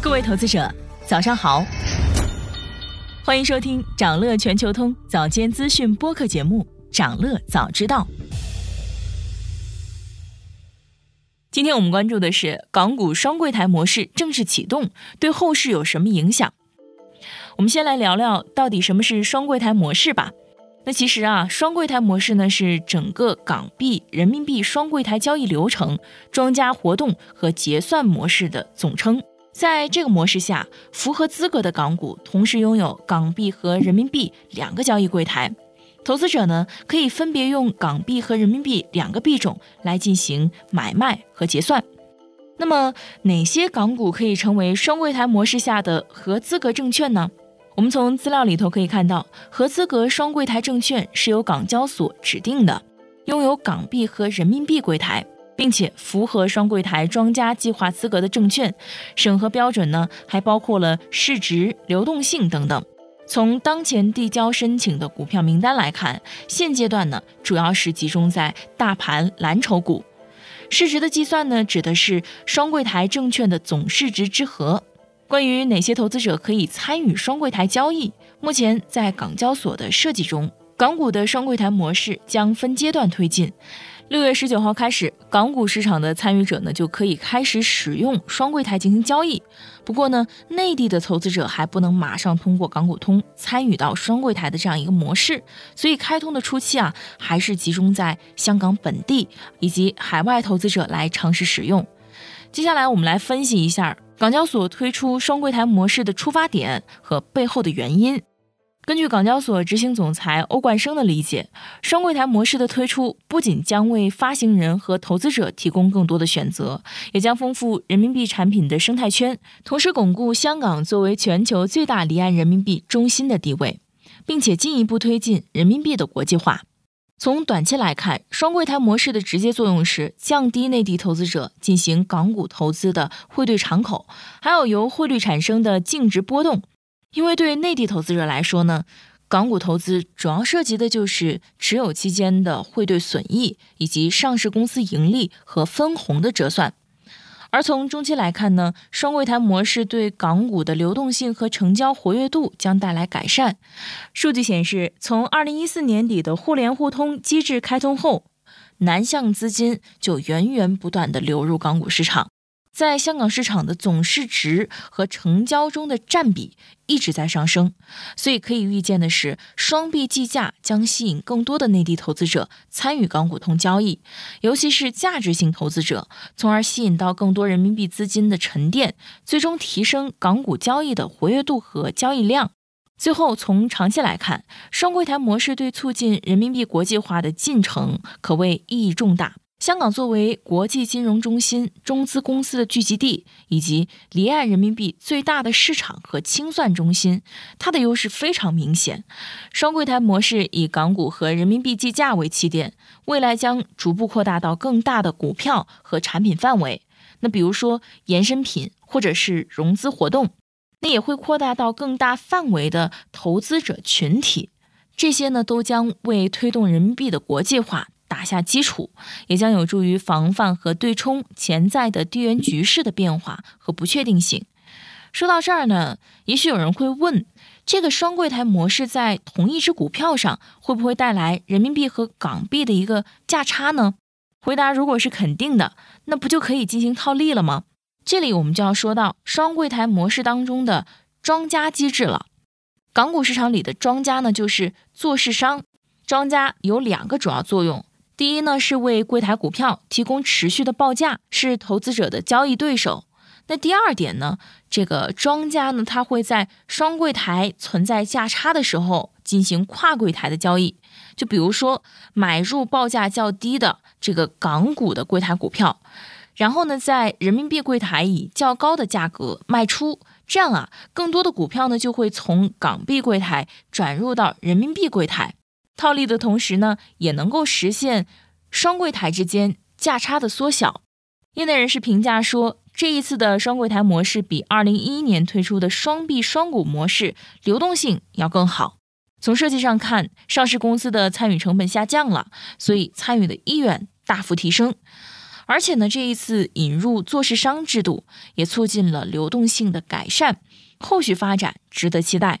各位投资者，早上好，欢迎收听长乐全球通早间资讯播客节目《长乐早知道》。今天我们关注的是港股双柜台模式正式启动，对后市有什么影响？我们先来聊聊到底什么是双柜台模式吧。那其实啊，双柜台模式呢是整个港币、人民币双柜台交易流程、庄家活动和结算模式的总称。在这个模式下，符合资格的港股同时拥有港币和人民币两个交易柜台，投资者呢可以分别用港币和人民币两个币种来进行买卖和结算。那么，哪些港股可以成为双柜台模式下的合资格证券呢？我们从资料里头可以看到，合资格双柜台证券是由港交所指定的，拥有港币和人民币柜台，并且符合双柜台庄家计划资格的证券，审核标准呢还包括了市值、流动性等等。从当前递交申请的股票名单来看，现阶段呢主要是集中在大盘蓝筹股。市值的计算呢，指的是双柜台证券的总市值之和。关于哪些投资者可以参与双柜台交易？目前在港交所的设计中，港股的双柜台模式将分阶段推进。六月十九号开始，港股市场的参与者呢就可以开始使用双柜台进行交易。不过呢，内地的投资者还不能马上通过港股通参与到双柜台的这样一个模式。所以开通的初期啊，还是集中在香港本地以及海外投资者来尝试使用。接下来我们来分析一下。港交所推出双柜台模式的出发点和背后的原因。根据港交所执行总裁欧冠生的理解，双柜台模式的推出不仅将为发行人和投资者提供更多的选择，也将丰富人民币产品的生态圈，同时巩固香港作为全球最大离岸人民币中心的地位，并且进一步推进人民币的国际化。从短期来看，双柜台模式的直接作用是降低内地投资者进行港股投资的汇兑敞口，还有由汇率产生的净值波动。因为对内地投资者来说呢，港股投资主要涉及的就是持有期间的汇兑损益，以及上市公司盈利和分红的折算。而从中期来看呢，双柜台模式对港股的流动性和成交活跃度将带来改善。数据显示，从二零一四年底的互联互通机制开通后，南向资金就源源不断的流入港股市场。在香港市场的总市值和成交中的占比一直在上升，所以可以预见的是，双币计价将吸引更多的内地投资者参与港股通交易，尤其是价值型投资者，从而吸引到更多人民币资金的沉淀，最终提升港股交易的活跃度和交易量。最后，从长期来看，双柜台模式对促进人民币国际化的进程可谓意义重大。香港作为国际金融中心、中资公司的聚集地，以及离岸人民币最大的市场和清算中心，它的优势非常明显。双柜台模式以港股和人民币计价为起点，未来将逐步扩大到更大的股票和产品范围。那比如说衍生品或者是融资活动，那也会扩大到更大范围的投资者群体。这些呢，都将为推动人民币的国际化。打下基础，也将有助于防范和对冲潜在的地缘局势的变化和不确定性。说到这儿呢，也许有人会问：这个双柜台模式在同一只股票上会不会带来人民币和港币的一个价差呢？回答如果是肯定的，那不就可以进行套利了吗？这里我们就要说到双柜台模式当中的庄家机制了。港股市场里的庄家呢，就是做市商。庄家有两个主要作用。第一呢，是为柜台股票提供持续的报价，是投资者的交易对手。那第二点呢，这个庄家呢，他会在双柜台存在价差的时候进行跨柜台的交易。就比如说买入报价较低的这个港股的柜台股票，然后呢，在人民币柜台以较高的价格卖出，这样啊，更多的股票呢就会从港币柜台转入到人民币柜台。套利的同时呢，也能够实现双柜台之间价差的缩小。业内人士评价说，这一次的双柜台模式比二零一一年推出的双币双股模式流动性要更好。从设计上看，上市公司的参与成本下降了，所以参与的意愿大幅提升。而且呢，这一次引入做市商制度，也促进了流动性的改善，后续发展值得期待。